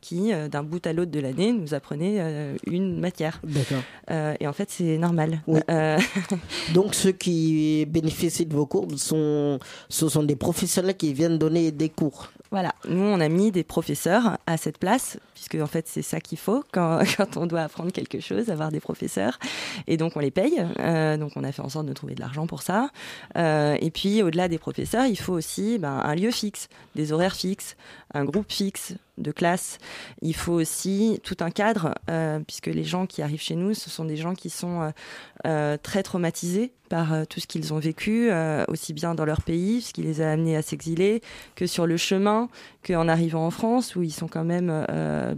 qui, d'un bout à l'autre de l'année, nous apprenaient une matière. D'accord. et en fait, c'est normal. Donc, ceux qui bénéficient de vos cours sont, ce sont des professionnels qui viennent donner des cours. Voilà, nous on a mis des professeurs à cette place, puisque en fait c'est ça qu'il faut quand, quand, on doit apprendre quelque chose, avoir des professeurs, et donc on les paye. Euh, donc on a fait en sorte de trouver de l'argent pour ça. Euh, et puis au-delà des professeurs, il faut aussi ben, un lieu fixe, des horaires fixes, un groupe fixe de classe. Il faut aussi tout un cadre, euh, puisque les gens qui arrivent chez nous, ce sont des gens qui sont euh, euh, très traumatisés par tout ce qu'ils ont vécu, aussi bien dans leur pays, ce qui les a amenés à s'exiler, que sur le chemin, qu'en arrivant en France, où ils sont quand même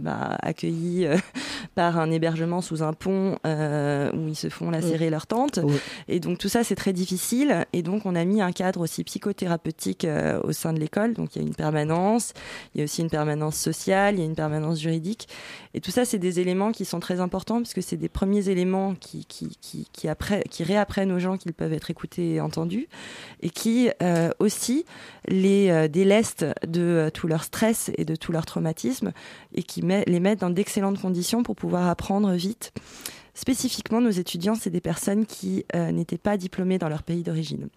bah, accueillis par un hébergement sous un pont, où ils se font lacérer leur tente. Et donc tout ça, c'est très difficile. Et donc on a mis un cadre aussi psychothérapeutique au sein de l'école. Donc il y a une permanence, il y a aussi une permanence sociale, il y a une permanence juridique. Et tout ça, c'est des éléments qui sont très importants parce que c'est des premiers éléments qui, qui, qui, qui, réapprennent aux gens qu'ils peuvent être écoutés et entendus et qui euh, aussi les euh, délestent de euh, tout leur stress et de tout leur traumatisme et qui les mettent dans d'excellentes conditions pour pouvoir apprendre vite. Spécifiquement, nos étudiants, c'est des personnes qui n'étaient pas diplômées dans leur pays d'origine.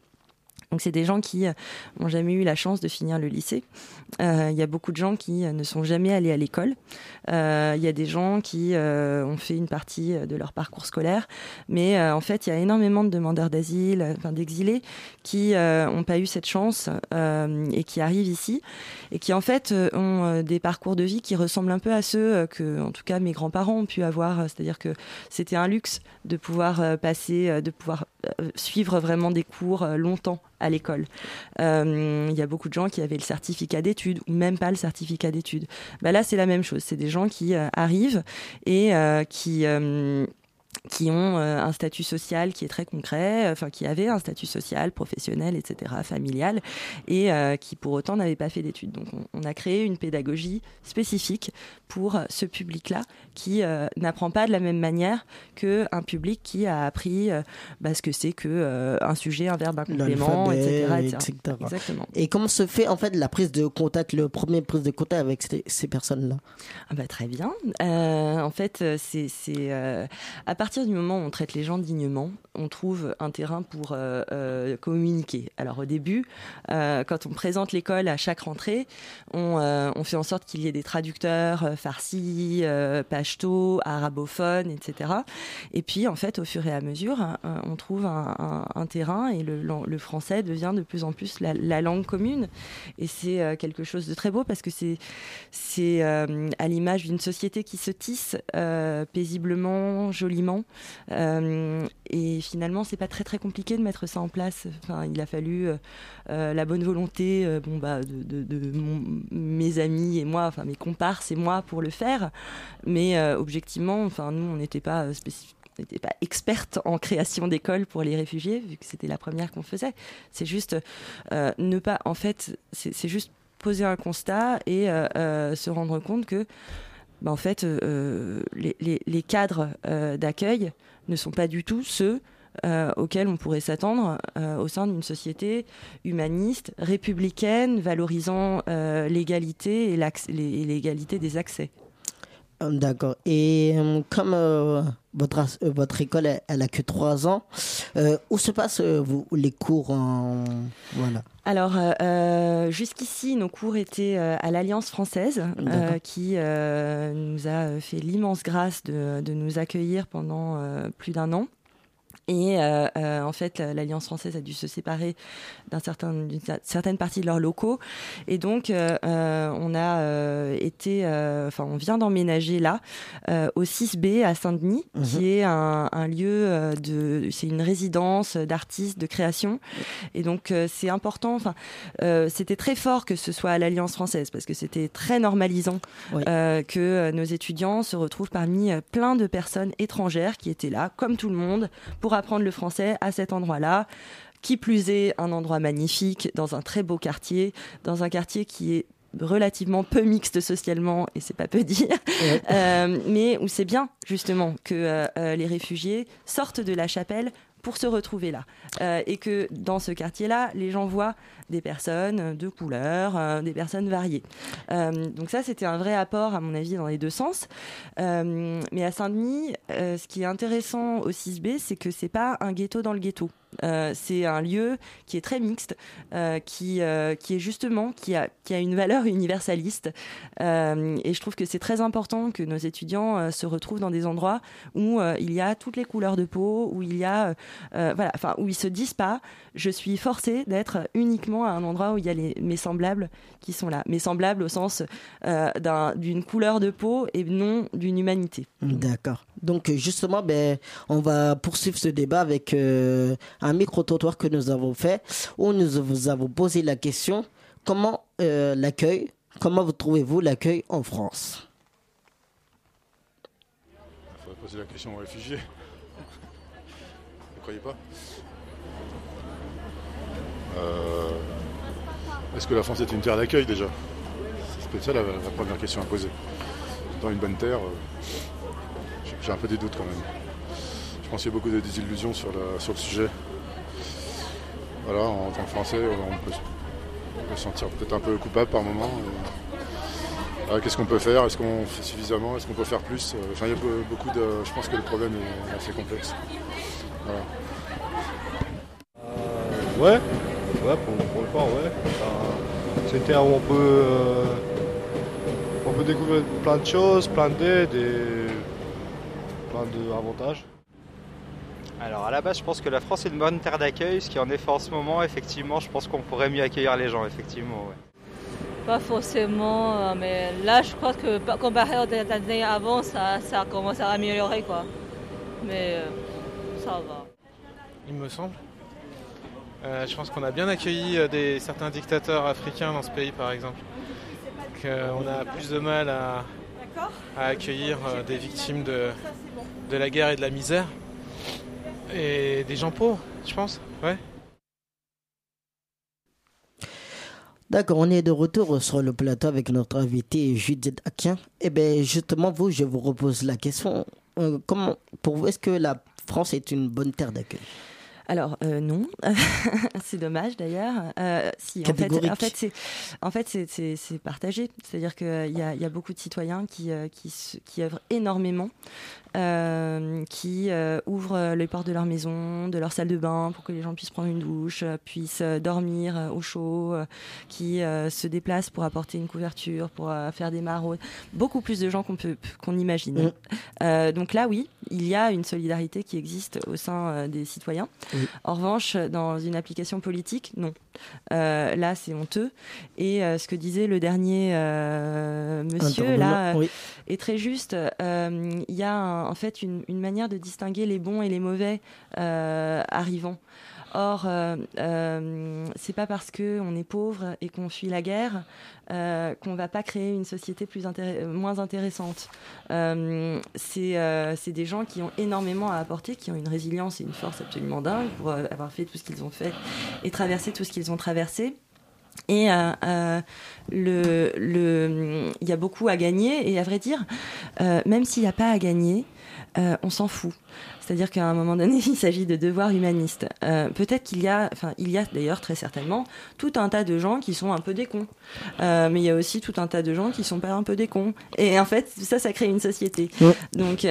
Donc c'est des gens qui n'ont euh, jamais eu la chance de finir le lycée. Euh, il y a beaucoup de gens qui euh, ne sont jamais allés à l'école. Il y a des gens qui ont fait une partie de leur parcours scolaire, mais en fait il y a énormément de demandeurs d'asile, d'exilés, qui n'ont pas eu cette chance et qui arrivent ici et qui en fait ont des parcours de vie qui ressemblent un peu à ceux que, en tout cas, mes grands-parents ont pu avoir. C'est-à-dire que c'était un luxe de pouvoir passer, de pouvoir suivre vraiment des cours longtemps à l'école. Euh, il y a beaucoup de gens qui avaient le certificat d'études ou même pas le certificat d'études. Bah là, c'est la même chose. C'est des gens qui euh, arrivent et euh, qui qui ont un statut social qui est très concret, enfin qui avaient un statut social, professionnel, etc., familial, et qui pour autant n'avaient pas fait d'études. Donc on, a créé une pédagogie spécifique pour ce public-là qui euh, n'apprend pas de la même manière qu'un public qui a appris euh, bah, ce que c'est que euh, un sujet, un verbe, un complément, etc., Exactement. Et comment se fait en fait la prise de contact, le premier prise de contact avec ces, personnes-là? Ah bah, Très bien. en fait, c'est à partir du moment où on traite les gens dignement, on trouve un terrain pour communiquer. Alors au début, quand on présente l'école à chaque rentrée, on, fait en sorte qu'il y ait des traducteurs farsi, euh, pashto, arabophone, etc. Et puis, en fait, au fur et à mesure, euh, on trouve un, terrain et le, français devient de plus en plus la, langue commune. Et c'est euh, quelque chose de très beau parce que c'est à l'image d'une société qui se tisse paisiblement, joliment. Et finalement, c'est pas très très compliqué de mettre ça en place. Enfin, il a fallu la bonne volonté, bon bah, de, mes amis et moi, enfin mes comparses et moi pour le faire. Mais euh, objectivement, enfin, nous, on n'était pas euh, n'était pas experte en création d'écoles pour les réfugiés, vu que c'était la première qu'on faisait. C'est juste euh, ne pas, en fait, c'est juste poser un constat et se rendre compte que, bah, en fait, les, les, les, cadres d'accueil ne sont pas du tout ceux auxquels on pourrait s'attendre au sein d'une société humaniste, républicaine, valorisant l'égalité et l'égalité des accès. Euh, d'accord. Et euh, comme euh, votre, votre école, elle, a que trois ans, où se passent vous, les cours en... Voilà? Alors, jusqu'ici, nos cours étaient à l'Alliance française, qui nous a fait l'immense grâce de, de, nous accueillir pendant plus d'un an. Et euh, euh, en fait, l'Alliance française a dû se séparer d'une certain, certaine partie de leurs locaux. Et donc, euh, on a été, enfin, on vient d'emménager là, au 6B à Saint-Denis, mhm. qui est un, un lieu de, c'est une résidence d'artistes, de création. Et donc, c'est important. Enfin, c'était très fort que ce soit à l'Alliance française parce que c'était très normalisant que nos étudiants se retrouvent parmi plein de personnes étrangères qui étaient là, comme tout le monde, pour apprendre le français à cet endroit-là. Qui plus est, un endroit magnifique, dans un très beau quartier, dans un quartier qui est relativement peu mixte socialement, et c'est pas peu dire, euh, mais où c'est bien justement que euh, euh, les réfugiés sortent de la chapelle pour se retrouver là. Euh, et que dans ce quartier-là, les gens voient des personnes de couleur, euh, des personnes variées. Euh, donc ça, c'était un vrai apport, à mon avis, dans les deux sens. mais à Saint-Denis, ce qui est intéressant au 6B, c'est que c'est pas un ghetto dans le ghetto. Euh, c'est un lieu qui est très mixte, euh, qui, euh, qui est justement, qui a, qui a une valeur universaliste. et je trouve que c'est très important que nos étudiants se retrouvent dans des endroits où il y a toutes les couleurs de peau, où il y a, voilà, enfin, où ils se disent pas, je suis forcé d'être uniquement à un endroit où il y a les, mes semblables qui sont là. Mes semblables au sens d'une couleur de peau et non d'une humanité. D'accord. Donc justement, ben, on va poursuivre ce débat avec un micro-trottoir que nous avons fait où nous vous avons posé la question comment euh, l'accueil, comment vous trouvez-vous l'accueil en France? Il faudrait poser la question aux réfugiés. Vous ne croyez pas? Euh, Est-ce que la France est une terre d'accueil déjà? C'est peut-être ça la, première question à poser. Dans une bonne terre, euh, j'ai un peu des doutes quand même. Je pense qu'il y a beaucoup de désillusions sur, sur le sujet. Voilà, en tant que Français, on peut, se sentir peut-être un peu coupable par moment. Qu'est-ce qu'on peut faire? Est-ce qu'on fait suffisamment? Est-ce qu'on peut faire plus? Enfin, il y a beaucoup de. Je pense que le problème est assez complexe. Euh, ouais, ouais, pour, le corps, ouais. c'est une terre où on peut, euh, on peut découvrir plein de choses, plein d'aides et plein d'avantages. Alors à la base, je pense que la France est une bonne terre d'accueil, ce qui en effet en ce moment, effectivement, je pense qu'on pourrait mieux accueillir les gens, effectivement. Pas forcément, euh, mais là, je crois que comparé aux années avant, ça, ça commence à améliorer, quoi. Mais euh, ça va. Il me semble. Euh, je pense qu'on a bien accueilli des, certains dictateurs africains dans ce pays, par exemple. On a plus de mal à, accueillir des victimes de la guerre et de la misère. Et des gens pauvres, je pense, ouais. D'accord, on est de retour sur le plateau avec notre invité Judith Aquin. Eh bien, justement, vous, je vous repose la question. Euh, comment, pour vous, est-ce que la France est une bonne terre d'accueil? Alors euh, non, c'est dommage d'ailleurs. Euh, si en fait, en fait c'est en fait c'est partagé, c'est-à-dire qu'il y a, y a beaucoup de citoyens qui qui, qui œuvrent énormément qui euh, ouvrent les portes de leur maison, de leur salle de bain pour que les gens puissent prendre une douche, puissent dormir au chaud, qui se déplacent pour apporter une couverture, pour faire des maraudes. Beaucoup plus de gens qu'on peut qu'on imagine. Donc là, oui, il y a une solidarité qui existe au sein des citoyens. En revanche, dans une application politique, non. Euh, là, c'est honteux. Et euh, ce que disait le dernier euh, monsieur là est très juste. Il y a en fait une, manière de distinguer les bons et les mauvais arrivants. Or, euh, euh, c'est pas parce qu'on est pauvre et qu'on fuit la guerre euh, qu'on va pas créer une société plus moins intéressante. Euh, c'est des gens qui ont énormément à apporter, qui ont une résilience et une force absolument dingue pour avoir fait tout ce qu'ils ont fait et traverser tout ce qu'ils ont traversé. Et euh, le, il y a beaucoup à gagner. Et à vrai dire, euh, même s'il n'y a pas à gagner, euh, on s'en fout. C'est-à-dire qu'à un moment donné, il s'agit de devoirs humanistes. Euh, peut-être qu'il y a, enfin, il y a d'ailleurs très certainement tout un tas de gens qui sont un peu des cons. Euh, mais il y a aussi tout un tas de gens qui sont pas un peu des cons. Et en fait, ça, ça crée une société. Donc,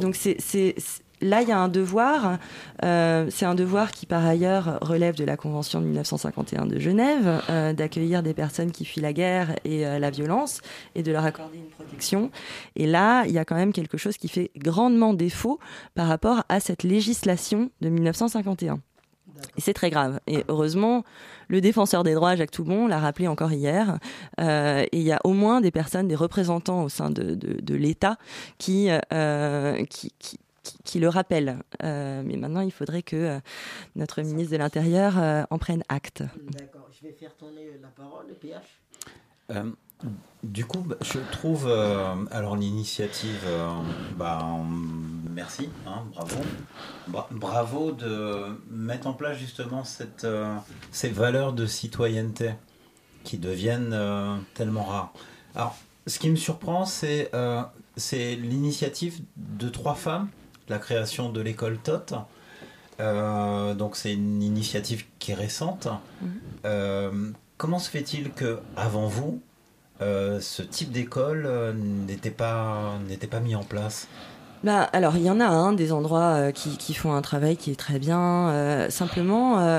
donc c'est là, il y a un devoir. Euh, c'est un devoir qui, par ailleurs, relève de la Convention de 1951 de Genève, euh, d'accueillir des personnes qui fuient la guerre et euh, la violence et de leur accorder une protection. Et là, il y a quand même quelque chose qui fait grandement défaut par rapport à cette législation de 1951. Et c'est très grave. Et heureusement, le défenseur des droits, Jacques Toubon, l'a rappelé encore hier. Et il y a au moins des personnes, des représentants au sein de, de, l'État qui, qui, qui, le rappelle. Euh, mais maintenant, il faudrait que euh, notre ministre de l'Intérieur euh, en prenne acte. D'accord. Je vais faire tourner la parole, PH. du coup, bah, je trouve alors l'initiative, bah, merci, hein, bravo, bravo de mettre en place justement cette, ces valeurs de citoyenneté qui deviennent tellement rares. Alors, ce qui me surprend, c'est c'est l'initiative de trois femmes la création de l'école TOT. Euh, donc c'est une initiative qui est récente. Mhm. Euh, comment se fait-il que avant vous, euh, ce type d'école n'était pas n'était pas mis en place? Bah, alors, il y en a un des endroits qui, qui font un travail qui est très bien. simplement,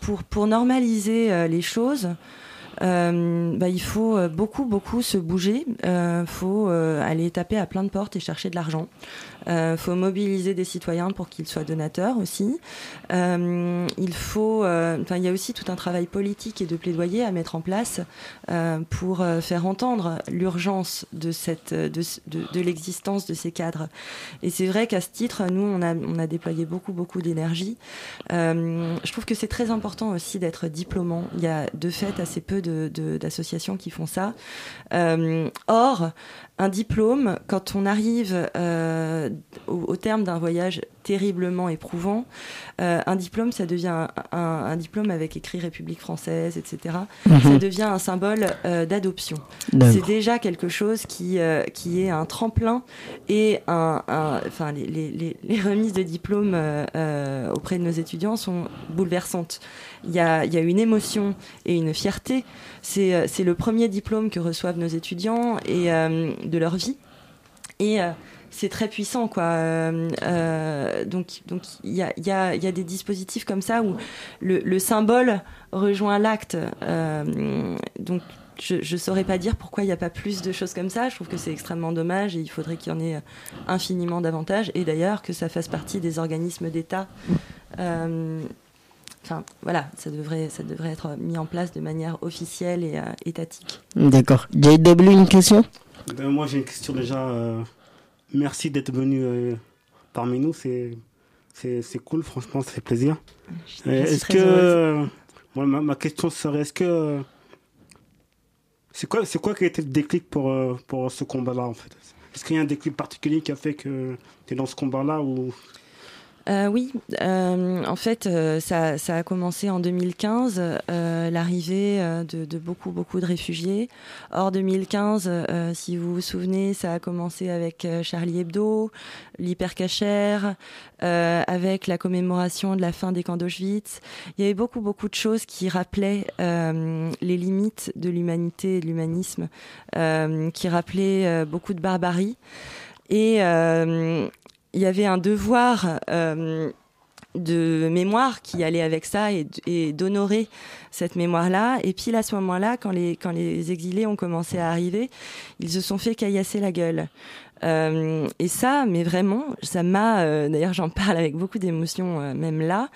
pour, pour normaliser les choses, euh, bah, il faut euh, beaucoup, beaucoup se bouger. Il faut euh, aller taper à plein de portes et chercher de l'argent. Il faut mobiliser des citoyens pour qu'ils soient donateurs aussi. Euh, il faut, euh, enfin, il y a aussi tout un travail politique et de plaidoyer à mettre en place euh, pour euh, faire entendre l'urgence de cette, de, de, de l'existence de ces cadres. Et c'est vrai qu'à ce titre, nous, on a, on a déployé beaucoup, beaucoup d'énergie. Euh, je trouve que c'est très important aussi d'être diplômant. Il y a de fait assez peu de, de, d'associations qui font ça. Euh, or, un diplôme, quand on arrive euh, au, au, terme d'un voyage terriblement éprouvant, euh, un diplôme, ça devient un, un, un, diplôme avec écrit République française, etc. Mmh. Ça devient un symbole euh, d'adoption. C'est déjà quelque chose qui, euh, qui est un tremplin et un, enfin, les, les, les, remises de diplômes euh, auprès de nos étudiants sont bouleversantes. Il y a, y a une émotion et une fierté. C'est le premier diplôme que reçoivent nos étudiants et de leur vie. Et c'est très puissant, quoi. Euh, donc, donc il y a, y, a, y a, des dispositifs comme ça où le, le symbole rejoint l'acte. donc, je ne saurais pas dire pourquoi il n'y a pas plus de choses comme ça. Je trouve que c'est extrêmement dommage et il faudrait qu'il y en ait infiniment davantage. Et d'ailleurs, que ça fasse partie des organismes d'État. Euh, Enfin, voilà, ça devrait, ça devrait être mis en place de manière officielle et euh, étatique. D'accord. JW, une question? Euh, Moi, j'ai une question déjà. Euh, merci d'être venu euh, parmi nous. C'est, c'est, c'est cool, franchement, ça fait plaisir. Je est-ce que. Moi, ma, ma, question serait est-ce que. C'est quoi, c'est quoi qui a été le déclic pour, pour ce combat-là, en fait? Est-ce qu'il y a un déclic particulier qui a fait que tu es dans ce combat-là ou euh, oui, euh, en fait, euh, ça, ça, a commencé en 2015, l'arrivée de, de, beaucoup, beaucoup de réfugiés. Hors 2015, si vous vous souvenez, ça a commencé avec Charlie Hebdo, l'hypercachère, avec la commémoration de la fin des camps d'Auschwitz. Il y avait beaucoup, beaucoup de choses qui rappelaient les limites de l'humanité et de l'humanisme, qui rappelaient beaucoup de barbarie. Et il y avait un devoir euh, de mémoire qui allait avec ça et, d'honorer cette mémoire-là. Et puis à ce moment-là, quand les, quand les exilés ont commencé à arriver, ils se sont fait caillasser la gueule. Euh, et ça, mais vraiment, ça m'a, euh, d'ailleurs j'en parle avec beaucoup d'émotion même là,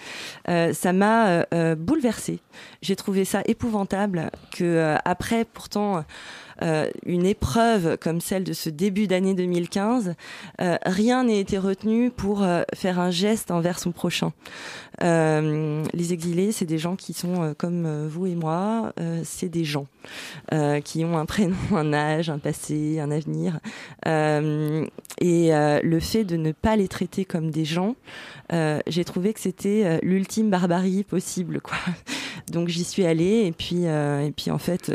ça m'a bouleversée. J'ai trouvé ça épouvantable que après pourtant euh, une épreuve comme celle de ce début d'année 2015, euh, rien n'ait été retenu pour euh, faire un geste envers son prochain. les exilés, c'est des gens qui sont comme vous et moi, c'est des gens qui ont un prénom, un âge, un passé, un avenir. et le fait de ne pas les traiter comme des gens, j'ai trouvé que c'était l'ultime barbarie possible, quoi. Donc j'y suis allée et puis et puis en fait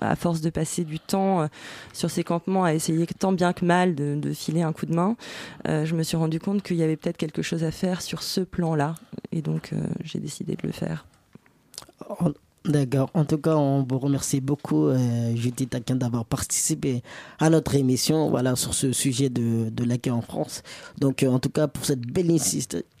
à force de passer du temps euh, sur ces campements à essayer tant bien que mal de, filer un coup de main, euh, je me suis rendu compte qu'il y avait peut-être quelque chose à faire sur ce plan-là et donc j'ai décidé de le faire. D'accord. En tout cas, on vous remercie beaucoup, euh, Judith Aquin, d'avoir participé à notre émission voilà, sur ce sujet de, de l'accueil en France. Donc, euh, en tout cas, pour cette belle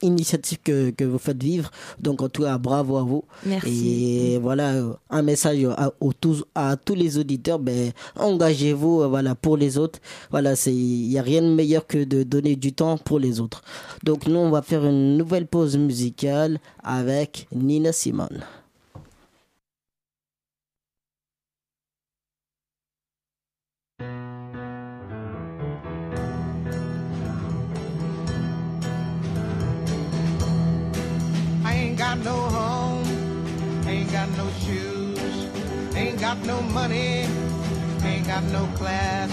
initiative que, que vous faites vivre. Donc, en tout cas, bravo à vous. Merci. Et voilà, euh, un message à, à, tous, à tous les auditeurs. Ben, engagez-vous voilà, pour les autres. Voilà, il n'y a rien de meilleur que de donner du temps pour les autres. Donc, nous, on va faire une nouvelle pause musicale avec Nina Simone. No home, ain't got no shoes, ain't got no money, ain't got no class,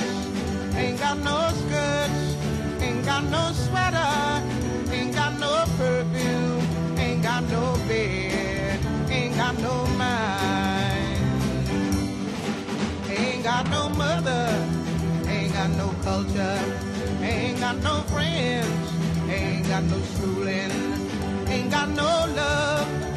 ain't got no skirts, ain't got no sweater, ain't got no perfume, ain't got no bed, ain't got no mind, ain't got no mother, ain't got no culture, ain't got no friends ain't got no schooling, ain't got no love,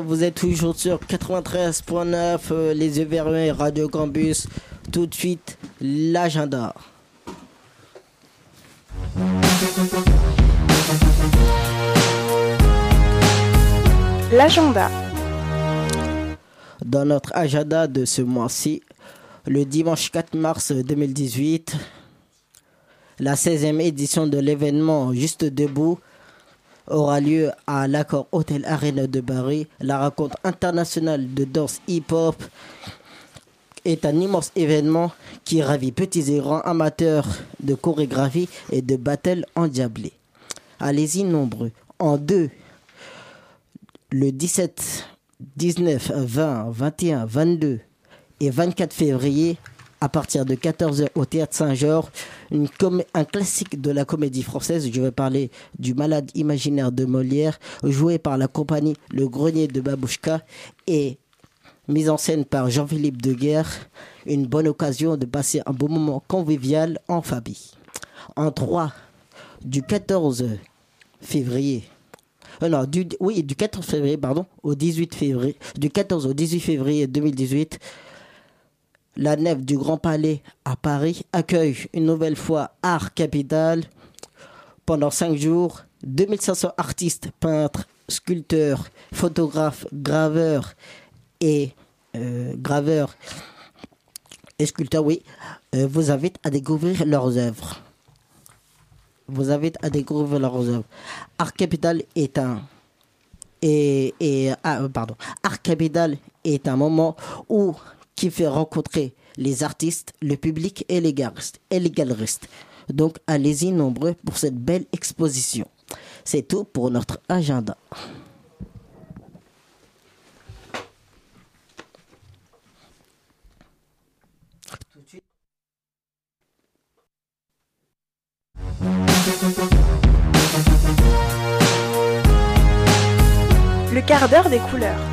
vous êtes toujours sur 93.9, euh, les yeux Radio Campus. Tout de suite, l'agenda. L'agenda. Dans notre agenda de ce mois-ci, le dimanche 4 mars 2018, la 16e édition de l'événement Juste Debout aura lieu à l'accord Hôtel Arena de Paris. La rencontre internationale de danse hip-hop est un immense événement qui ravit petits et grands amateurs de chorégraphie et de battle endiablés. Allez-y nombreux. En deux, le 17, 19, 20, 21, 22 et 24 février, à partir de 14h au Théâtre Saint-Georges, un classique de la comédie française. Je vais parler du Malade imaginaire de Molière, joué par la compagnie Le Grenier de Babouchka et mise en scène par Jean-Philippe Deguerre. Une bonne occasion de passer un bon moment convivial en famille. En 3, du 14 février euh, non, du, oui, du 14 février, pardon, au 18 février, du 14 au 18 février 2018, la nef du Grand Palais à Paris accueille une nouvelle fois Art Capital pendant cinq jours. 2500 artistes, peintres, sculpteurs, photographes, graveurs et euh, graveurs sculpteurs, oui, euh, vous invitent à découvrir leurs œuvres vous invite à découvrir leurs œuvres. Art Capital est un ah, euh, Art Capital est un moment où qui fait rencontrer les artistes, le public et les galeristes. Donc allez-y nombreux pour cette belle exposition. C'est tout pour notre agenda. Le quart d'heure des couleurs.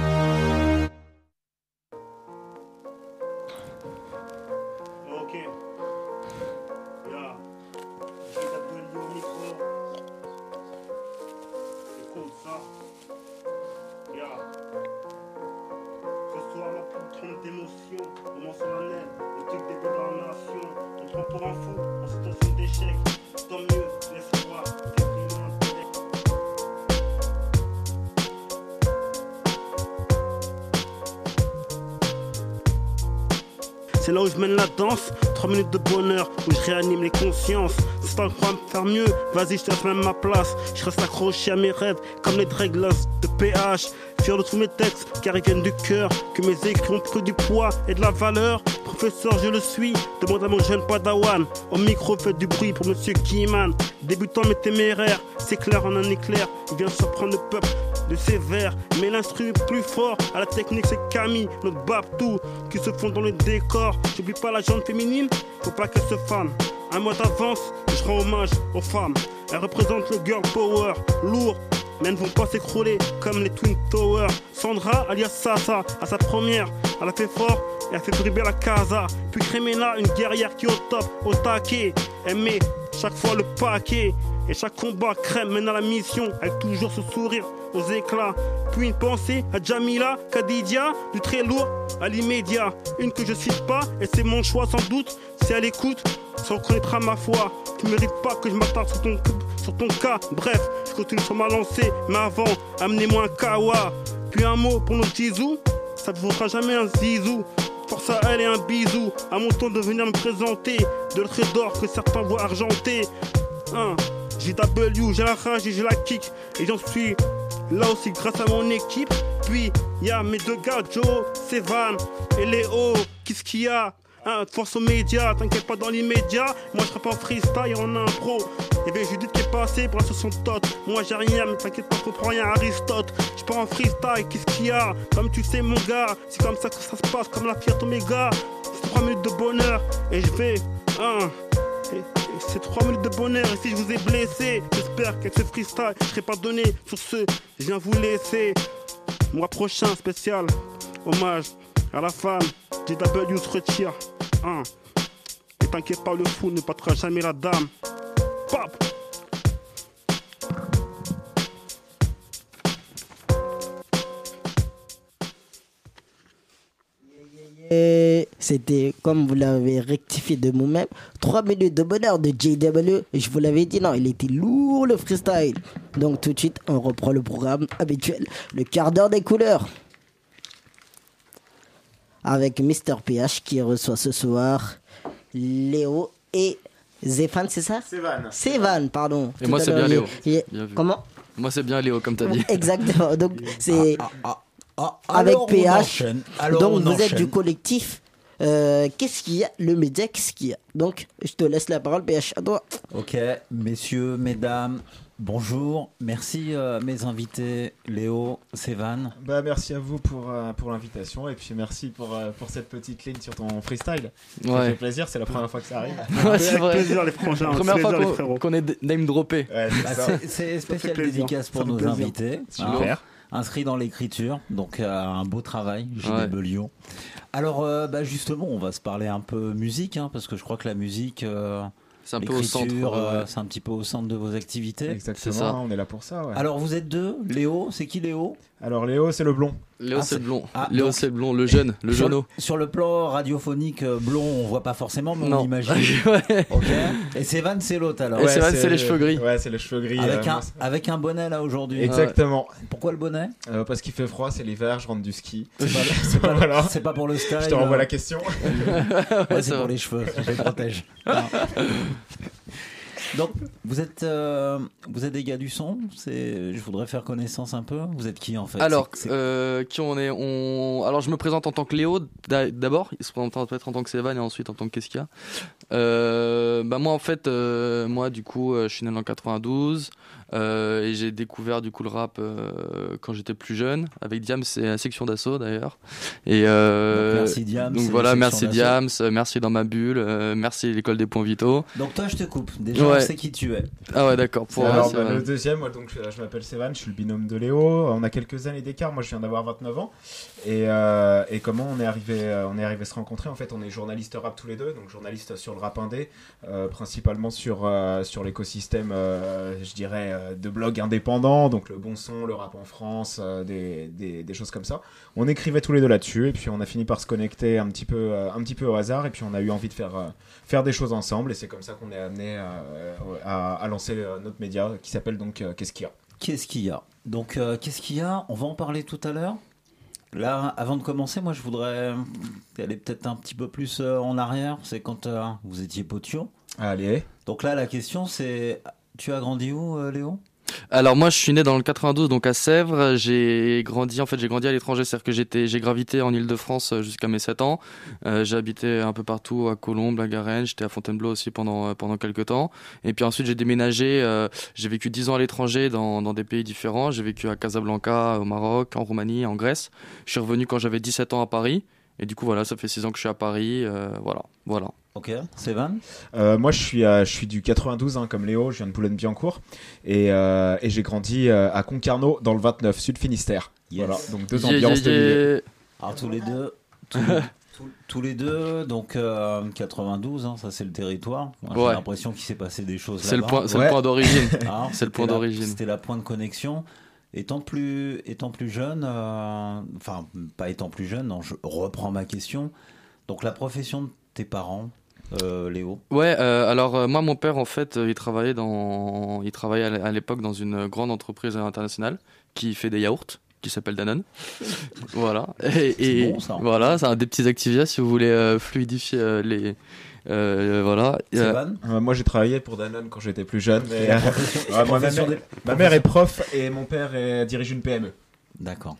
Là où je mène la danse, 3 minutes de bonheur, où je réanime les consciences. Si t'en crois me faire mieux, vas-y, je te laisse même ma place. Je reste accroché à mes rêves, comme les Draglas de PH. Fier de tous mes textes, car ils viennent du cœur. Que mes écrits ont pris du poids et de la valeur. Professeur, je le suis, demande à mon jeune padawan. Au micro, fait du bruit pour monsieur Kiman. Débutant mais téméraire, c'est clair en un éclair. Il vient surprendre le peuple. De sévère. Mais l'instru est plus fort. À la technique, c'est Camille, notre Babtou, qui se fond dans le décor. J'oublie pas la jante féminine, faut pas qu'elle se fane. Un mois d'avance, je rends hommage aux femmes. Elles représentent le girl power, lourd, mais elles ne vont pas s'écrouler comme les Twin Towers. Sandra, alias Sasa, à sa première, elle a fait fort et a fait briller la casa. Puis Crémena, une guerrière qui est au top, au taquet. Elle met chaque fois le paquet. Et chaque combat crème mène à la mission, avec toujours ce sourire aux éclats. Puis une pensée à Jamila, Kadidia, du très lourd à l'immédiat. Une que je cite pas, et c'est mon choix sans doute. Si elle écoute, ça reconnaîtra ma foi. Tu mérites pas que je m'attarde sur ton, sur ton cas. Bref, je continue sur ma lancée, mais avant, amenez-moi un kawa. Puis un mot pour nos Jizou, ça te vaudra jamais un zizou. Force à elle et un bisou. À mon tour de venir me présenter. De l'autre d'or que certains voient argenté. JW, j'ai la rage et j'ai la kick. Et j'en suis là aussi grâce à mon équipe. Puis y a mes deux gars, Joe, Sevan et Léo. Qu'est-ce qu'il y a? Hein, force aux médias, t'inquiète pas dans l'immédiat. Moi je pas en freestyle, en impro. Et bien Judith qui est passé pour la son tot. Moi j'ai rien, mais t'inquiète pas, comprends rien, Aristote. Je pars en freestyle, qu'est-ce qu'il y a? Comme tu sais, mon gars, c'est comme ça que ça se passe, comme la Fiat Omega. C'est 3 minutes de bonheur, et je vais, hein. Et C'est 3 minutes de bonheur, et si je vous ai blessé, j'espère qu'avec ce freestyle, je serai pardonné. Sur ce, je viens vous laisser. Mois prochain, spécial, hommage à la femme. JW se retire. Hein. Et t'inquiète pas, le fou ne battra jamais la dame. Pop C'était, comme vous l'avez rectifié de vous-même, 3 minutes de bonheur de JW. Et je vous l'avais dit, non, il était lourd le freestyle. Donc tout de suite, on reprend le programme habituel, le quart d'heure des couleurs. Avec Mr. PH qui reçoit ce soir Léo et Zéphane, c'est ça? Sévan. Sévan, pardon. Et Tout moi, c'est bien Léo. il Bien. Comment? Moi, c'est bien Léo, comme t'as dit. Exactement. Donc, c'est avec alors on PH. enchaîne. Alors Donc, on vous êtes du collectif. Euh, qu'est-ce qu'il y a? Le média, qu'est-ce qu'il y a? Donc, je te laisse la parole, PH, à toi. Ok, messieurs, mesdames, bonjour. Merci euh, mes invités, Léo, Sévan. Bah, merci à vous pour, euh, pour l'invitation et puis merci pour, euh, pour cette petite ligne sur ton freestyle. Ça Ouais. fait plaisir, c'est la première fois que ça arrive. Ouais, c'est vrai. plaisir, les frangins. Première Plaisir, fois qu'on- qu'on est name droppé. Ouais, c'est Bah, spécial dédicace pour nos plaisir. invités. Super. Inscrits dans l'écriture, donc euh, un beau travail, Gilles Ouais. Bellion. Alors, euh, bah, justement, on va se parler un peu musique, hein, parce que je crois que la musique, euh, C'est un peu au centre. l'écriture, euh, ouais. c'est un petit peu au centre de vos activités. Exactement, C'est ça. on est là pour ça. ouais. Alors, vous êtes deux, Léo, c'est qui Léo? Alors Léo, c'est le blond. Léo, Ah, c'est le blond. Ah, Léo, donc- c'est le blond, le jeune, le sur, jeuneau. sur le plan radiophonique, euh, blond, on voit pas forcément, mais on imagine. Ouais. Ok. Et Sévan, c'est l'autre alors. Et c'est les cheveux gris. Ouais, c'est les cheveux gris. Avec, euh, un, avec un bonnet là aujourd'hui. Exactement. Pourquoi le bonnet? Euh, parce qu'il fait froid, c'est l'hiver, je rentre du ski. C'est pas, c'est pas- Voilà. c'est pas pour le style. Je te renvoie hein. la question. Ouais, Ouais, c'est pour les cheveux, je les protège. Donc, vous êtes, euh, vous êtes des gars du son. C'est, je voudrais faire connaissance un peu. Vous êtes qui en fait? Alors, euh, qui on est on... Alors, je me présente en tant que Léo d'a- d'abord. Il se présente peut-être en tant que Sévan et ensuite en tant que qu'est-ce qu'il y a. Euh, bah moi, en fait, euh, moi, du coup, euh, je suis né en 92 euh, et j'ai découvert du coup le rap euh, quand j'étais plus jeune avec Diams et la section d'assaut d'ailleurs. Et euh, Donc, merci Diams Donc voilà, merci. Diams, euh, merci dans ma bulle, euh, merci l'école des points vitaux. Donc toi, je te coupe. Déjà, Ouais. on sait qui tu es. Ah ouais, d'accord. Pour Alors, c'est bah, vrai. le deuxième, moi, donc, je, je m'appelle Sévan, je suis le binôme de Léo. On a quelques années d'écart. Moi, je viens d'avoir 29 ans. Et, euh, et comment on est arrivé, euh, on est arrivé à se rencontrer? En fait, on est journalistes rap tous les deux, donc journalistes sur le rap indé, euh, principalement sur sur l'écosystème, je dirais, de blogs indépendants, donc le bon son, le rap en France, des, des, choses comme ça. On écrivait tous les deux là-dessus, et puis on a fini par se connecter un petit peu, un petit peu au hasard, et puis on a eu envie de faire faire des choses ensemble, et c'est comme ça qu'on est amené à, à lancer notre média qui s'appelle donc Qu'est-ce qu'il y a? Qu'est-ce qu'il y a? Donc, qu'est-ce qu'il y a? On va en parler tout à l'heure. Là, avant de commencer, moi, je voudrais aller peut-être un petit peu plus euh, en arrière. C'est quand euh, vous étiez potio. Allez. Donc là, la question, c'est tu as grandi où, euh, Léo? Alors moi je suis né dans le 92 donc à Sèvres, j'ai grandi en fait j'ai grandi à l'étranger, c'est-à-dire que j'étais j'ai gravité en Île-de-France euh, jusqu'à mes 7 ans. Euh, j'ai habité un peu partout à Colombes, à Garenne, j'étais à Fontainebleau aussi pendant euh, pendant quelques temps. Et puis ensuite j'ai déménagé, euh, j'ai vécu 10 ans à l'étranger dans dans des pays différents, j'ai vécu à Casablanca au Maroc, en Roumanie, en Grèce. Je suis revenu quand j'avais 17 ans à Paris et du coup voilà, ça fait 6 ans que je suis à Paris, euh, voilà, voilà. Ok, Sévan Euh, moi, je suis, euh, je suis du 92, hein, comme Léo, je viens de Boulogne-Billancourt. Et, euh, et j'ai grandi euh, à Concarneau, dans le 29, Sud Finistère. Yes. Voilà, donc deux Yeah, ambiances yeah, de milieu. yeah. Alors tous les deux, tous, les deux, donc euh, 92, hein, ça c'est le territoire. J'ai Ouais. l'impression qu'il s'est passé des choses C'est le point- c'est le Ouais. point d'origine. Hein, C'est le point d'origine. C'était la point de connexion. Étant plus, étant plus jeune, euh, enfin pas étant plus jeune, non, je reprends ma question. Donc la profession de tes parents, euh, Léo. Ouais, euh, alors euh, moi mon père en fait il travaillait dans il travaillait à l'époque dans une grande entreprise internationale qui fait des yaourts qui s'appelle Danone. voilà. Et, et bon, ça. voilà, c'est un des petits Activia si vous voulez fluidifier les euh, voilà. Euh, Euh, moi, j'ai travaillé pour Danone quand j'étais plus jeune. Mais, La profession- Ouais, moi, ma, mère, des- ma mère est prof et mon père est- dirige une PME. D'accord.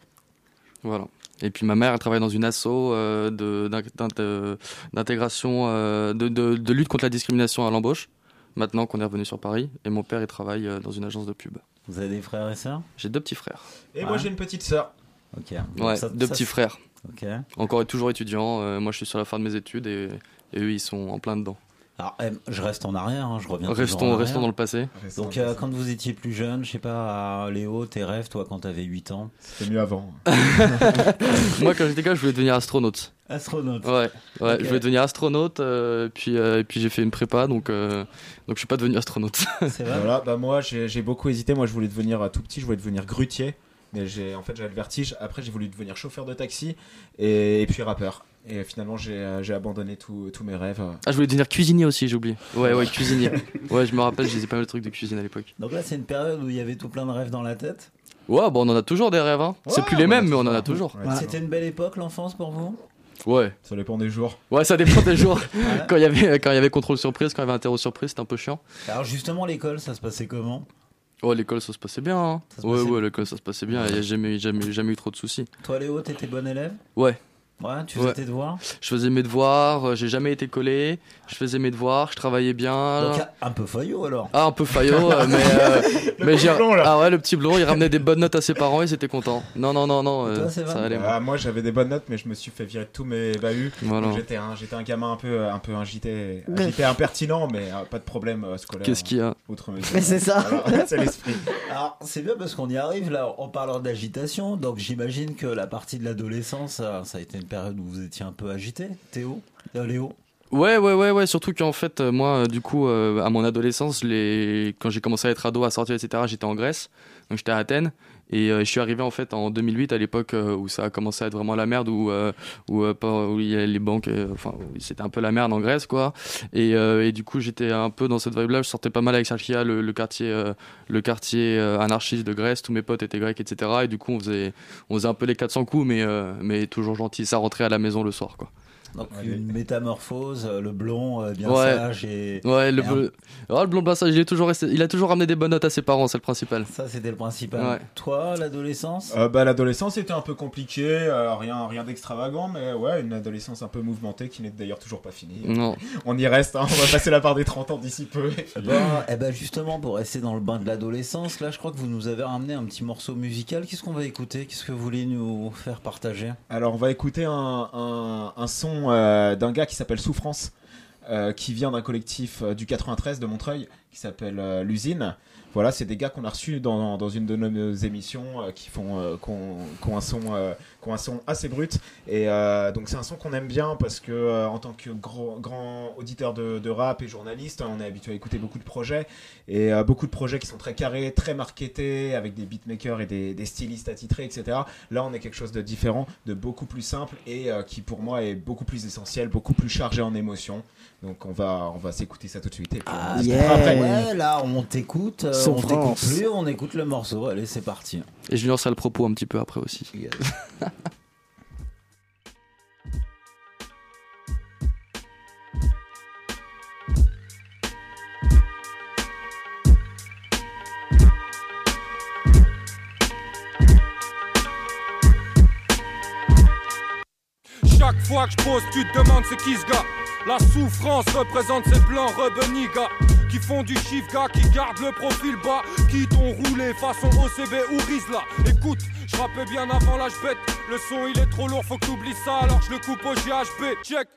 Voilà. Et puis ma mère, elle travaille dans une asso euh, de- d'in- d'int- d'intégration, euh, de, de, de lutte contre la discrimination à l'embauche, maintenant qu'on est revenu sur Paris. Et mon père, il travaille euh, dans une agence de pub. Vous avez des frères et sœurs? J'ai deux petits frères. Et moi, j'ai une petite sœur. Ok. Ouais, Ça- deux ça, petits c'est- frères. Ok. Encore et toujours étudiants. euh, moi, je suis sur la fin de mes études et, et eux, ils sont en plein dedans. Alors, eh, je reste en arrière, hein, je reviens. Restons- en arrière. restons dans le passé. Restons Donc, euh, passé. quand vous étiez plus jeune, je sais pas, Léo, tes rêves, toi, quand t'avais 8 ans C'était mieux avant. moi, quand j'étais gars, je voulais devenir astronaute. Astronaute. Ouais, ouais je voulais devenir astronaute. euh, puis, euh, et puis j'ai fait une prépa, donc, euh, donc je suis pas devenu astronaute. C'est vrai Voilà, bah moi j'ai beaucoup hésité. Moi je voulais devenir tout petit, je voulais devenir grutier. Mais j'ai en fait j'avais le vertige. Après j'ai voulu devenir chauffeur de taxi et, et puis rappeur. Et finalement j'ai euh, j'ai abandonné tous tous mes rêves. Ah, je voulais devenir cuisinier aussi, j'ai oublié. Ouais, ouais, cuisinier. ouais, je me rappelle, j'ai pas mal de trucs de cuisine à l'époque. Donc là, c'est une période où il y avait tout plein de rêves dans la tête. Ouais, bon, on en a toujours des rêves, hein. c'est Ouais, plus les mêmes, mais on en a toujours. C'était une belle époque, l'enfance, pour vous? Ouais. Ça dépend des jours. Ouais, ça dépend des jours. Quand il y avait, quand il y avait contrôle surprise, quand il y avait interro surprise, c'était un peu chiant. Alors, justement, l'école, ça se passait comment? Oh, l'école, ça se passait bien. Hein. Se Ouais, passait- ouais, l'école, ça se passait bien. Il n'y a jamais, jamais, jamais eu trop de soucis. Toi, Léo, t'étais bon élève? Ouais. Ouais, tu faisais Ouais. tes devoirs? Je faisais mes devoirs, euh, j'ai jamais été collé. Je faisais mes devoirs, je travaillais bien. Donc, un peu faillot alors Ah, un peu faillot, euh, mais, euh, Le mais petit blond, là. Ah ouais, le petit blond, il ramenait des bonnes notes à ses parents, ils étaient contents. Non, non, non, non, euh, ça allait. moi. Ah, moi j'avais des bonnes notes, mais je me suis fait virer de tous mes bahuts. Voilà. J'étais un, gamin un peu, un peu agité, agité impertinent, mais euh, pas de problème euh, scolaire. Qu'est-ce qu'il y a? Outre mesure. Mais c'est ça. Voilà, c'est l'esprit. Alors, c'est bien parce qu'on y arrive là, en parlant d'agitation. Donc, j'imagine que la partie de l'adolescence, ça, ça a été une période où vous étiez un peu agité. Théo Euh, Léo Ouais, ouais, ouais, ouais. Surtout qu'en fait, euh, moi, euh, du coup, à mon adolescence, les... quand j'ai commencé à être ado, à sortir, etc., j'étais en Grèce. Donc j'étais à Athènes. Et euh, je suis arrivé en fait en 2008, à l'époque euh, où ça a commencé à être vraiment la merde, où, euh, où, où il y a les banques, enfin, c'était un peu la merde en Grèce, quoi. Et, et du coup, j'étais un peu dans cette vibe-là. Je sortais pas mal avec Sarkia, le, le quartier, le quartier anarchiste de Grèce. Tous mes potes étaient grecs, etc. Et du coup, on faisait, on faisait un peu les 400 coups, mais, mais toujours gentil. Ça rentrait à la maison le soir, quoi. Donc, une métamorphose, euh, le blond euh, bien Ouais. sage et. Ouais, le, et un- Oh, le blond blanc sage, il, est toujours resté... il a toujours ramené des bonnes notes à ses parents, c'est le principal. Ça, c'était le principal. Ouais. Toi, l'adolescence? Euh, bah, l'adolescence était un peu compliquée, euh, rien, rien d'extravagant, mais ouais, une adolescence un peu mouvementée qui n'est d'ailleurs toujours pas finie. Non. On y reste, hein, on va passer la part des 30 ans d'ici peu. Eh ben, eh ben, justement, pour rester dans le bain de l'adolescence, là, je crois que vous nous avez ramené un petit morceau musical. Qu'est-ce qu'on va écouter? Qu'est-ce que vous voulez nous faire partager? Alors, on va écouter un, un, un son euh, d'un gars qui s'appelle Souffrance, euh, qui vient d'un collectif euh, du 93 de Montreuil, qui s'appelle L'Usine. Voilà, c'est des gars qu'on a reçus dans, dans une de nos émissions euh, qui font euh, un son euh, un son assez brut. Et donc c'est un son qu'on aime bien parce que en tant que grand auditeur de, rap et journaliste on est habitué à écouter beaucoup de projets. Et beaucoup de projets qui sont très carrés très marketés avec des beatmakers et des, des stylistes attitrés etc là on est quelque chose de différent de beaucoup plus simple et qui pour moi est beaucoup plus essentiel beaucoup plus chargé en émotions donc on va, on va s'écouter ça tout de suite. Et puis ah, après. Ouais, là on t'écoute, euh, on t'écoute plus, on écoute le morceau. Allez, c'est parti. Et je lancerai le propos un petit peu après aussi. Chaque fois que je pose, tu te demandes c'est qui ce gars la souffrance représente ces blancs rebenigas qui font du chiffre gars, qui gardent le profil bas, qui t'ont roulé façon OCB ou Rizla. Écoute, je rappais bien avant l'âge bête. Le son il est trop lourd, faut que t'oublies ça alors je le coupe au GHB. Check.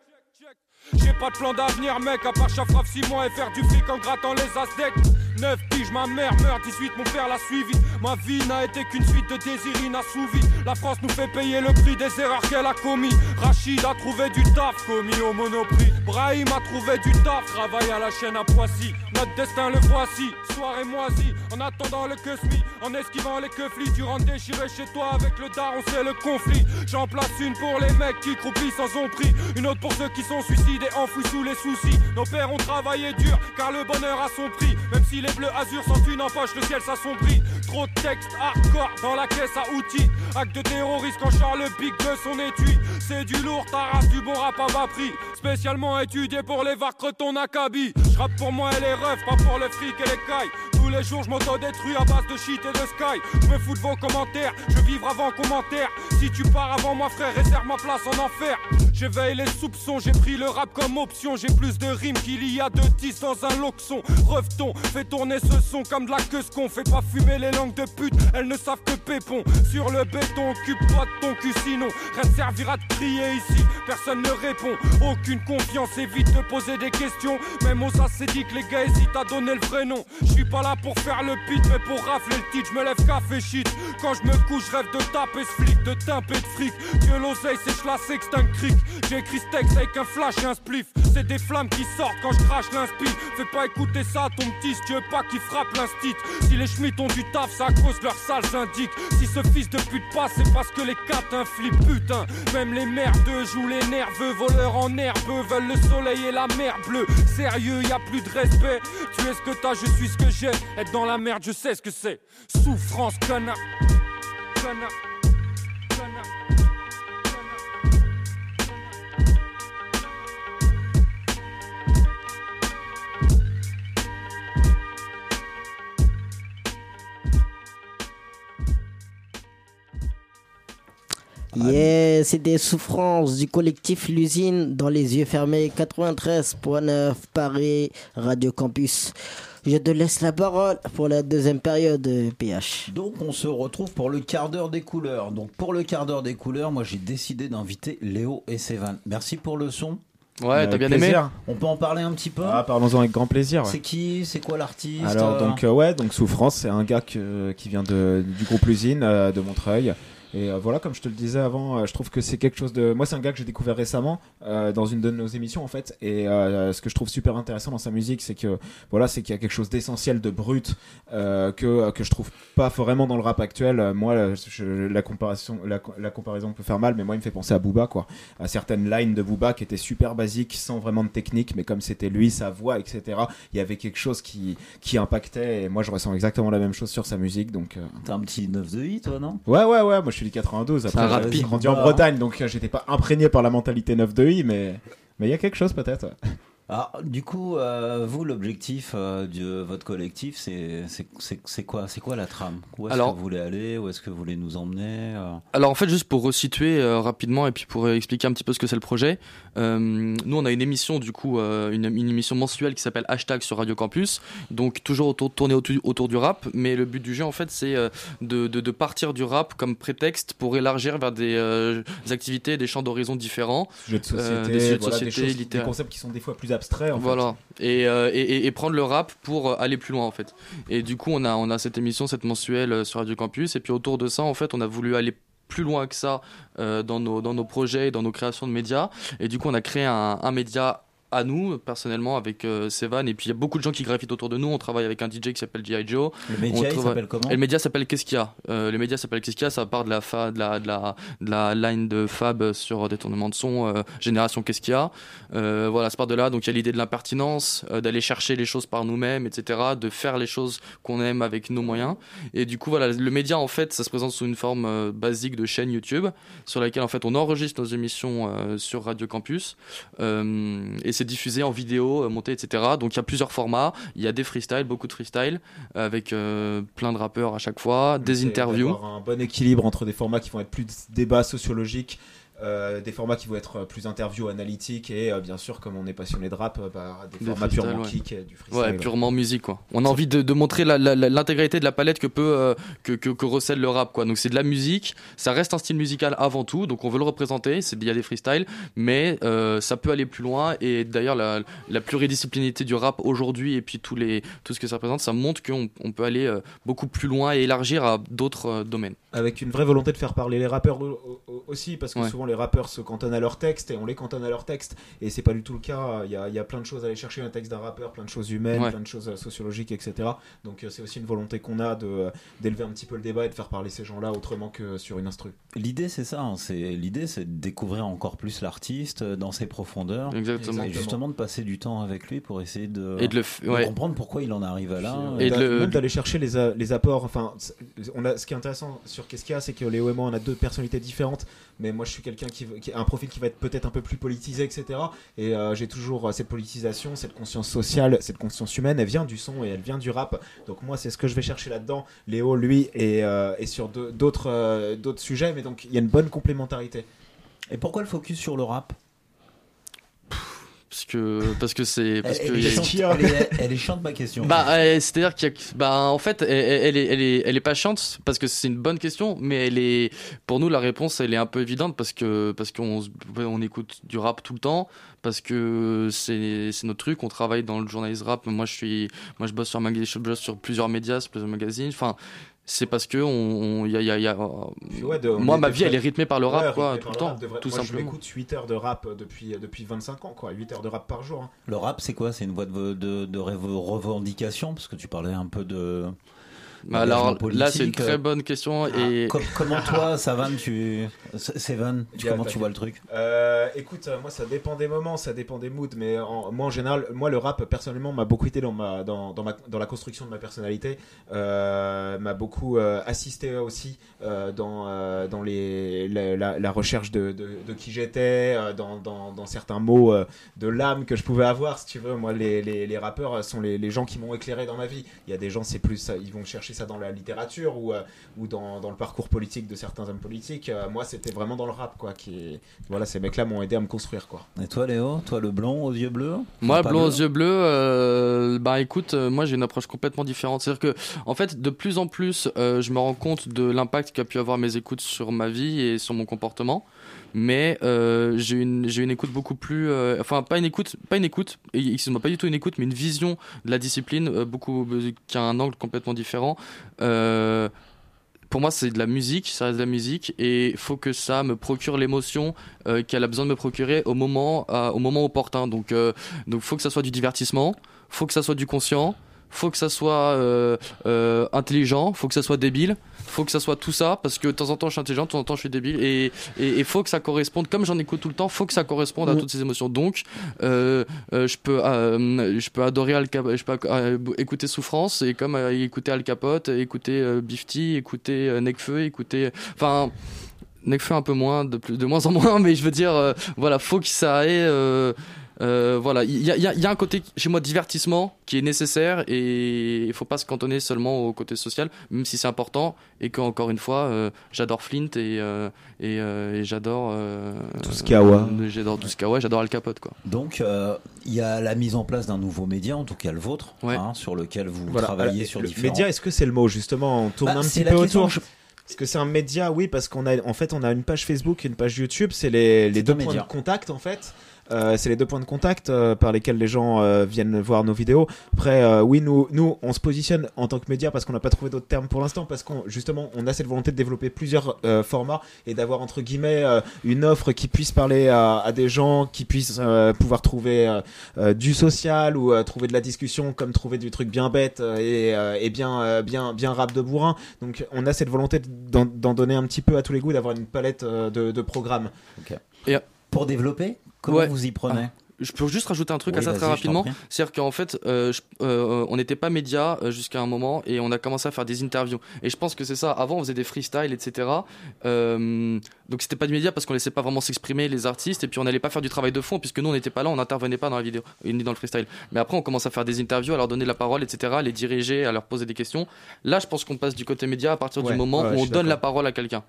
J'ai pas de plan d'avenir, mec, à part chafraf 6 mois et faire du fric en grattant les aztecs. 9 piges, ma mère meurt, 18, mon père l'a suivi. Ma vie n'a été qu'une suite de désirs inassouvis. La France nous fait payer le prix des erreurs qu'elle a commis. Rachid a trouvé du taf, commis au monoprix. Brahim a trouvé du taf, travaille à la chaîne à Poissy. Notre destin le voici, soirée moisie. En attendant le Cusmi, en esquivant les keuflis. Tu rentres déchiré chez toi avec le daron, c'est le conflit. J'en place une pour les mecs qui croupissent sans ont pris. Une autre pour ceux qui sont suicidés, enfouis sous les soucis. Nos pères ont travaillé dur, car le bonheur a son prix. Même si les bleus azur sont une empoche, le ciel s'assombrit. Trop de textes hardcore dans la caisse à outils. Acte de terroriste quand Charles Big de son étui. C'est du lourd, ta race du bon rap à bas prix. Spécialement étudié pour les varcres ton acabit. J'rappe pour moi et les refs, pas pour le fric et les cailles. Les jours je m'auto-détruis à base de shit et de sky. Je me fous de vos commentaires, je vivre avant commentaire. Si tu pars avant moi frère, réserve ma place en enfer. J'éveille les soupçons, j'ai pris le rap comme option. J'ai plus de rimes qu'il y a de 10 dans un loxon. Reveton, fais tourner ce son comme de la queue qu'on fait pas fumer les langues de pute. Elles ne savent que pépon. Sur le béton, occupe pas de ton cul sinon. Rien servira de crier ici, personne ne répond. Aucune confiance, évite de poser des questions. Même aux que les gars hésitent à donner le vrai nom. Je suis pas là pour faire le pit, mais pour rafler le titre. Je me lève café shit. Quand je me couche, rêve de taper ce flic, de timper de fric. Dieu l'oseille, c'est la un cric. J'ai écrit ce avec un flash et un spliff. C'est des flammes qui sortent quand je crache l'inspi. Fais pas écouter ça ton petit, tu veux pas qu'il frappe l'instit. Si les schmitts ont du taf, ça cause leur sales indique. Si ce fils de pute passe, c'est parce que les catins flippent, putain. Même les merdeux jouent les nerveux, voleurs en herbe, veulent le soleil et la mer bleue. Sérieux, y a plus de respect. Tu es ce que t'as, je suis ce que j'ai. Être dans la merde, je sais ce que c'est. Souffrance, connard. Connard. Yeah, c'est des souffrances du collectif L'usine dans les yeux fermés 93.9 Paris Radio Campus. Je te laisse la parole pour la deuxième période PH. Donc on se retrouve pour le quart d'heure des couleurs. Donc pour le quart d'heure des couleurs, moi j'ai décidé d'inviter Léo et Sévan. Merci pour le son. Ouais, t'as bien aimé On peut en parler un petit peu Ah, parlons-en avec grand plaisir. ouais. C'est qui C'est quoi l'artiste Alors euh donc euh, ouais donc Souffrance c'est un gars que- qui vient de, du groupe L'usine euh, de Montreuil et euh, voilà comme je te le disais avant euh, je trouve que c'est quelque chose de moi c'est un gars que j'ai découvert récemment euh, dans une de nos émissions en fait. Et ce que je trouve super intéressant dans sa musique c'est que voilà c'est qu'il y a quelque chose d'essentiel de brut que que je trouve pas vraiment dans le rap actuel. Moi je- la comparaison la, la comparaison peut faire mal mais moi il me fait penser à Booba quoi. À certaines lines de Booba qui étaient super basiques sans vraiment de technique mais comme c'était lui sa voix etc il y avait quelque chose qui qui impactait. Et moi je ressens exactement la même chose sur sa musique donc T'as un petit 9 de 8 toi non? Ouais, ouais, ouais, moi je suis du 92. C'est un Après, rapide. j'ai grandi en. Bretagne, donc euh, j'étais pas imprégné par la mentalité 9 de I, mais mais il y a quelque chose peut-être. Alors, du coup, euh, vous, l'objectif euh, de votre collectif, c'est c'est- c'est- c'est quoi C'est quoi la trame? Où est-ce Alors- que vous voulez aller? Où est-ce que vous voulez nous emmener euh? Alors en fait, juste pour resituer euh, rapidement et puis pour expliquer un petit peu ce que c'est le projet, nous on a une émission du coup, euh, une, une émission mensuelle qui s'appelle Hashtag sur Radio Campus, donc toujours autour, tournée autour, autour du rap, mais le but du jeu en fait c'est euh, de, de, de partir du rap comme prétexte pour élargir vers des, euh, des activités, des champs d'horizon différents, Jeux de société, Euh, des jeux de voilà, des choses- concepts qui sont des fois plus abstraits. En fait. voilà. Et, euh, et, et- et prendre le rap pour euh, aller plus loin en fait. Et du coup, on a, on a cette émission, cette mensuelle euh, sur Radio Campus. Et puis autour de ça, en fait, on a voulu aller plus loin que ça euh, dans, nos, projets, et dans nos créations de médias. Et du coup, on a créé un média à nous, personnellement, avec euh, Sevan. Et puis, il y a beaucoup de gens qui gravitent autour de nous. On travaille avec un DJ qui s'appelle G.I. Joe. Le média, s'appelle comment Et le média s'appelle Qu'est-ce qu'il y a Euh, Le média s'appelle Qu'est-ce qu'il y a Ça part de la, fa, de, la, de, la, de la line de Fab sur détournement de son, euh, Génération Qu'est-ce qu'il y a Voilà, ça part de là. Donc, il y a l'idée de l'impertinence, d'aller chercher les choses par nous-mêmes, etc. De faire les choses qu'on aime avec nos moyens. Et du coup, voilà, le média, en fait, ça se présente sous une forme basique de chaîne YouTube, sur laquelle, en fait, on enregistre nos émissions sur Radio Campus. Et c'est diffusé en vidéo, euh, monté, etc. Donc, il y a plusieurs formats. Il y a des freestyles, beaucoup de freestyles, avec euh, plein de rappeurs à chaque fois, des interviews. un bon équilibre entre des formats qui vont être plus débat sociologique euh, des formats qui vont être plus interview analytiques et euh, bien sûr comme on est passionné de rap, euh, bah, des Des formats purement ouais. kick et du freestyle. Ouais, purement musique quoi. On a envie de, de montrer l'intégralité de la palette que peut euh, que, que, que recèle le rap quoi. Donc c'est de la musique, ça reste un style musical avant tout, donc on veut le représenter. C'est il y a des freestyles, mais euh, ça peut aller plus loin. Et d'ailleurs la, la pluridisciplinarité du rap aujourd'hui et puis tous les tout ce que ça représente, ça montre qu'on on peut aller euh, beaucoup plus loin et élargir à d'autres euh, domaines. Avec une vraie volonté de faire parler les rappeurs au- au- aussi, parce que souvent les rappeurs se cantonnent à leur texte et on les cantonne à leur texte, et c'est pas du tout le cas. Il y a, il y a plein de choses à aller chercher un texte d'un rappeur, plein de choses humaines, Ouais. plein de choses euh, sociologiques, etc. Donc euh, c'est aussi une volonté qu'on a de euh, d'élever un petit peu le débat et de faire parler ces gens-là autrement que sur une instru. L'idée, c'est ça. hein, c'est l'idée, c'est de découvrir encore plus l'artiste dans ses profondeurs. Exactement. Et justement de passer du temps avec lui pour essayer de, Et de le f- de ouais. comprendre pourquoi il en arrive à là. Et même d'aller chercher les, a- les apports. Enfin, on a, ce qui est intéressant sur Qu'est-ce qu'il y a, c'est que Léo et moi, on a deux personnalités différentes. Mais moi, je suis quelqu'un qui, a un profil qui va être peut-être un peu plus politisé, etc. Et euh, j'ai toujours euh, cette politisation, cette conscience sociale, cette conscience humaine. Elle vient du son et elle vient du rap. Donc moi, c'est ce que je vais chercher là-dedans. Léo, lui, est, euh, sur d'autres sujets. Mais donc, il y a une bonne complémentarité. Et pourquoi le focus sur le rap? Parce que parce que c'est parce Elle- que elle y a- est chiante, elle est- elle est chiante, ma question. Bah euh, c'est-à-dire qu'il y a bah en fait elle, elle est elle est elle est pas chiante parce que c'est une bonne question mais elle est pour nous la réponse elle est un peu évidente parce que parce qu'on on écoute du rap tout le temps parce que c'est c'est notre truc on travaille dans le journalisme rap moi je suis moi je bosse sur je bosse sur plusieurs médias sur plusieurs magazines enfin c'est parce que on on- y a, y a, y a- Ouais, de- on moi ma vie elle est rythmée par le rap Ouais, quoi rythmé tout le temps tout Moi, je simplement m'écoute 8 heures de rap depuis, depuis 25 ans, quoi. 8 heures de rap par jour. hein. Le rap, c'est quoi? C'est une voie de, de, de rev- revendication? Parce que tu parlais un peu de. Bah alors là c'est une très bonne question Ah, et com- comment toi, Savan, tu. Sevan, tu- comment tu vois le truc Euh, écoute, euh, moi ça dépend des moments, ça dépend des moods, mais en- moi en général, moi le rap personnellement m'a beaucoup aidé dans ma dans, dans, ma, dans la construction de ma personnalité, euh, m'a beaucoup euh, assisté aussi euh, dans euh, dans les la, la- la recherche de, de, de qui j'étais, euh, dans, dans, dans certains mots euh, de l'âme que je pouvais avoir, si tu veux. Moi les, les, les rappeurs sont les, les gens qui m'ont éclairé dans ma vie. Il y a des gens c'est plus ça, ils vont chercher ça dans la littérature ou euh, ou dans, dans le parcours politique de certains hommes politiques. Euh, moi c'était vraiment dans le rap quoi qui voilà ces mecs là m'ont aidé à me construire quoi. Et toi, Léo Toi, le blond aux yeux bleus Moi, blond aux yeux bleus, euh, bah écoute, euh, moi j'ai une approche complètement différente. C'est-à-dire que, en fait, de plus en plus, euh, je me rends compte de l'impact qu'a pu avoir mes écoutes sur ma vie et sur mon comportement. Mais euh, j'ai une, une écoute beaucoup plus, euh, enfin pas une écoute, pas une écoute, excuse-moi, pas du tout une écoute, mais une vision de la discipline euh, beaucoup qui a un angle complètement différent. Pour moi, c'est de la musique, ça reste de la musique, et il faut que ça me procure l'émotion qu'elle a besoin de me procurer au moment, au moment opportun. Donc, donc, faut que ça soit du divertissement, faut que ça soit du conscient, faut que ça soit euh, euh, intelligent, faut que ça soit débile, faut que ça soit tout ça, parce que de temps en temps je suis intelligent, de temps en temps je suis débile, et et, et faut que ça corresponde, comme j'en écoute tout le temps, faut que ça corresponde à Mm. toutes ces émotions. Donc, euh, euh, je peux, euh, je peux adorer Al Cap- je peux écouter Souffrance, et comme écouter Al Capote, écouter Bifty, écouter Necfeu, écouter, enfin. Necfeu un peu moins, de, plus, de moins en moins, mais je veux dire, voilà, faut que ça ait. Euh, voilà, il y a, il y a- il y a un côté chez moi divertissement qui est nécessaire et il faut pas se cantonner seulement au côté social, même si c'est important et que encore une fois, euh, j'adore Flint et euh, et, euh, et j'adore euh, Tout ce qui est Awa. euh, j'adore tout ce qui est Awa, j'adore Al Capote quoi. Donc, euh, il y a la mise en place d'un nouveau média, en tout cas le vôtre, hein, sur lequel vous Voilà. travaillez Alors, sur le différents. média, est-ce que c'est le mot justement On tourne Bah, un c'est petit peu autour. je- Est-ce que c'est un média? Oui, parce qu'on a en fait on a une page Facebook et une page YouTube. C'est les, les deux un points de contact en fait. Euh, c'est les deux points de contact euh, par lesquels les gens euh, viennent voir nos vidéos. Après, euh, oui, nous, nous, on se positionne en tant que média parce qu'on n'a pas trouvé d'autres termes pour l'instant, parce qu'on justement, on a cette volonté de développer plusieurs euh, formats et d'avoir entre guillemets euh, une offre qui puisse parler à, à des gens, qui puissent euh, pouvoir trouver euh, euh, du social ou euh, trouver de la discussion, comme trouver du truc bien bête et, euh, et bien, euh, bien, bien rap de bourrin. Donc, on a cette volonté d'en donner un petit peu à tous les goûts, d'avoir une palette euh, de, de programmes. Pour développer, comment Ouais. vous y prenez Je peux juste rajouter un truc Oui, à ça très rapidement. C'est-à-dire qu'en fait, euh, je- euh, on n'était pas média euh, jusqu'à un moment et on a commencé à faire des interviews. Et je pense que c'est ça. Avant, on faisait des freestyles, etc. Euh, donc c'était pas du média parce qu'on laissait pas vraiment s'exprimer les artistes et puis on n'allait pas faire du travail de fond puisque nous on n'était pas là, on n'intervenait pas dans la vidéo ni dans le freestyle. Mais après, on commence à faire des interviews, à leur donner la parole, etc., à les diriger, à leur poser des questions. Là, je pense qu'on passe du côté média à partir Ouais, du moment ouais, où on donne la parole à quelqu'un.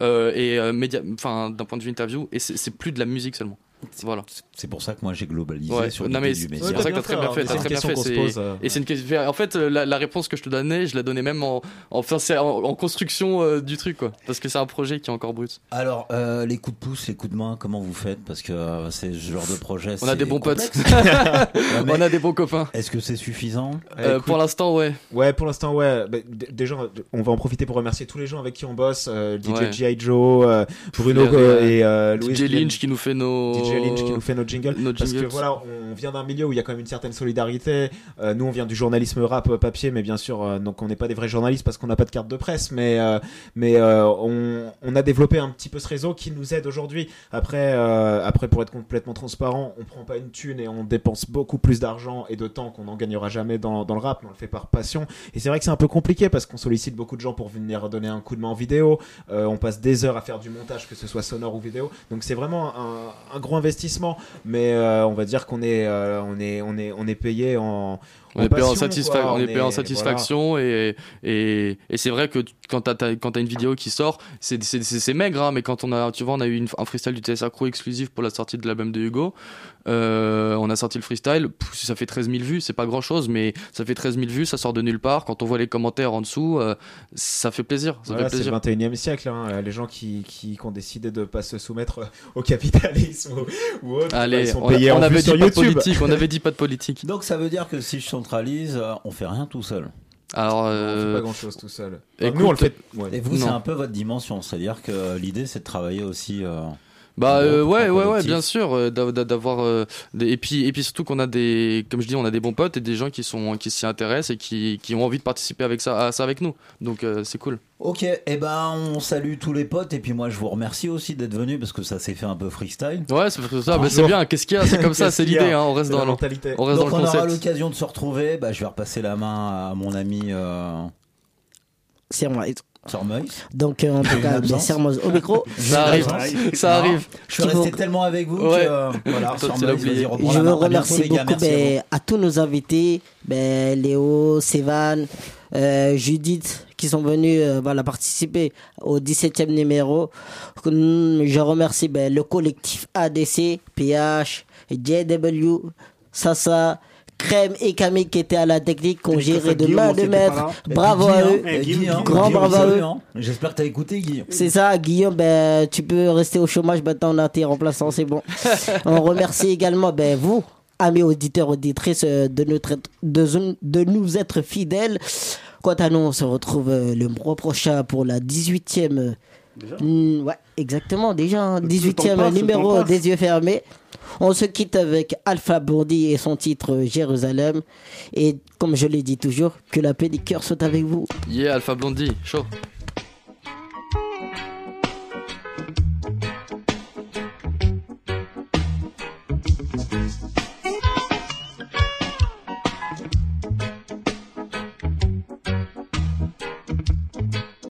et média, enfin d'un point de vue interview, et c'est plus de la musique seulement. Voilà. C'est pour ça que moi j'ai globalisé Ouais, sur non mais c'est pour ça que t'as très bien fait. t'as très bien fait, c'est- euh. Et c'est une question. En fait, euh, la, la réponse que je te donnais, je la donnais même en, en, en construction euh, du truc, quoi. Parce que c'est un projet qui est encore brut. Alors, euh, les coups de pouce, les coups de main, comment vous faites? Parce que euh, c'est ce genre de projet. On a des bons potes. Ouais, On a des bons copains. Est-ce que c'est suffisant? Euh, Écoute, pour l'instant, ouais. Ouais, pour l'instant, ouais. Bah, déjà, on va en profiter pour remercier tous les gens avec qui on bosse. euh, DJ Ouais. G.I. Joe, euh, Bruno et Louis DJ Lynch qui nous fait nos. DJ Lynch qui nous fait nos jingles. Nos Parce que voilà, on vient d'un milieu où il y a quand même une certaine solidarité. Euh, nous, on vient du journalisme rap euh, papier, mais bien sûr, euh, donc on n'est pas des vrais journalistes parce qu'on n'a pas de carte de presse. Mais, euh, mais on, on a développé un petit peu ce réseau qui nous aide aujourd'hui. Après, après, pour être complètement transparent, on prend pas une thune et on dépense beaucoup plus d'argent et de temps qu'on n'en gagnera jamais dans, dans le rap. mais On le fait par passion. Et c'est vrai que c'est un peu compliqué parce qu'on sollicite beaucoup de gens pour venir donner un coup de main en vidéo. On passe des heures à faire du montage, que ce soit sonore ou vidéo. Donc c'est vraiment un, un gros investissement. Mais euh, on va dire qu'on est, euh, on est, on est, on est payé en. On est payé en, passion, satisfa- quoi. on est payé en voilà. satisfaction et, et, et c'est vrai que tu- quand t'as as, une vidéo qui sort, c'est maigre, hein, mais quand on a, tu vois, on a eu une- un freestyle du TSA Crew exclusif pour la sortie de l'album de Hugo. Euh, on a sorti le freestyle, pff, ça fait 13 000 vues, c'est pas grand chose, mais ça fait 13 000 vues, ça sort de nulle part. Quand on voit les commentaires en dessous, euh, ça fait plaisir. Ça Voilà, fait c'est le plaisir. 21 e siècle, hein. Euh, les gens qui, qui, qui ont décidé de pas se soumettre au capitalisme ou, ou autre, bah, Allez, ils sont on, payés on en avait dit sur pas de YouTube. politique, on avait dit pas de politique. Donc ça veut dire que si je centralise, euh, on fait rien tout seul. Alors, On fait euh, pas grand chose tout seul. écoute, nous, on le fait. ouais. Et vous, c'est un peu votre dimension, c'est-à-dire que l'idée c'est de travailler aussi. euh, Bah euh, ouais ouais ouais bien sûr euh, d'a- d'a- d'avoir euh, et puis et puis surtout qu'on a des comme je dis on a des bons potes et des gens qui sont qui s'y intéressent et qui, qui ont envie de participer avec ça à ça avec nous donc euh, c'est cool. Ok, et ben on salue tous les potes et puis moi je vous remercie aussi d'être venus parce que ça s'est fait un peu freestyle. Ouais c'est ça bah, c'est bien qu'est-ce qu'il y a? C'est comme ça c'est l'idée hein, on reste la dans le mentalité. on reste Donc dans on le aura l'occasion de se retrouver. Bah, je vais repasser la main à mon ami euh, C'est moi. Donc, euh, en tout cas, bien Sermoz au micro. Ça arrive ça Non, arrive. Je suis resté vous- tellement avec vous Ouais. que euh, voilà, Je veux remercier beaucoup ben, à, tous nos invités, ben, Léo, Sévan, euh, Judith, qui sont venus euh, voilà, participer au 17e numéro. Hum, Je remercie ben, le collectif ADC, PH, JW, Sasa, Crème et Camille qui étaient à la technique, géré Christophe de Guillaume main de maître. Bravo à eux. hein, Guillaume, hein, grand Guillaume, bravo à eux. hein. J'espère que t'as écouté Guy. C'est ça, Guillaume, ben, tu peux rester au chômage, maintenant on a tes remplaçants, c'est bon. on remercie également ben, vous, amis auditeurs, auditrices, euh, de, notre, de, de nous être fidèles. Quant à nous, on se retrouve euh, le mois prochain pour la 18e. euh, ouais, exactement, déjà, hein, Le 18e temps passe, le numéro des yeux fermés. On se quitte avec Alpha Bourdi et son titre Jérusalem. Et comme je l'ai dit toujours, que la paix des cœurs soit avec vous. Yeah Alpha Blondie chaud.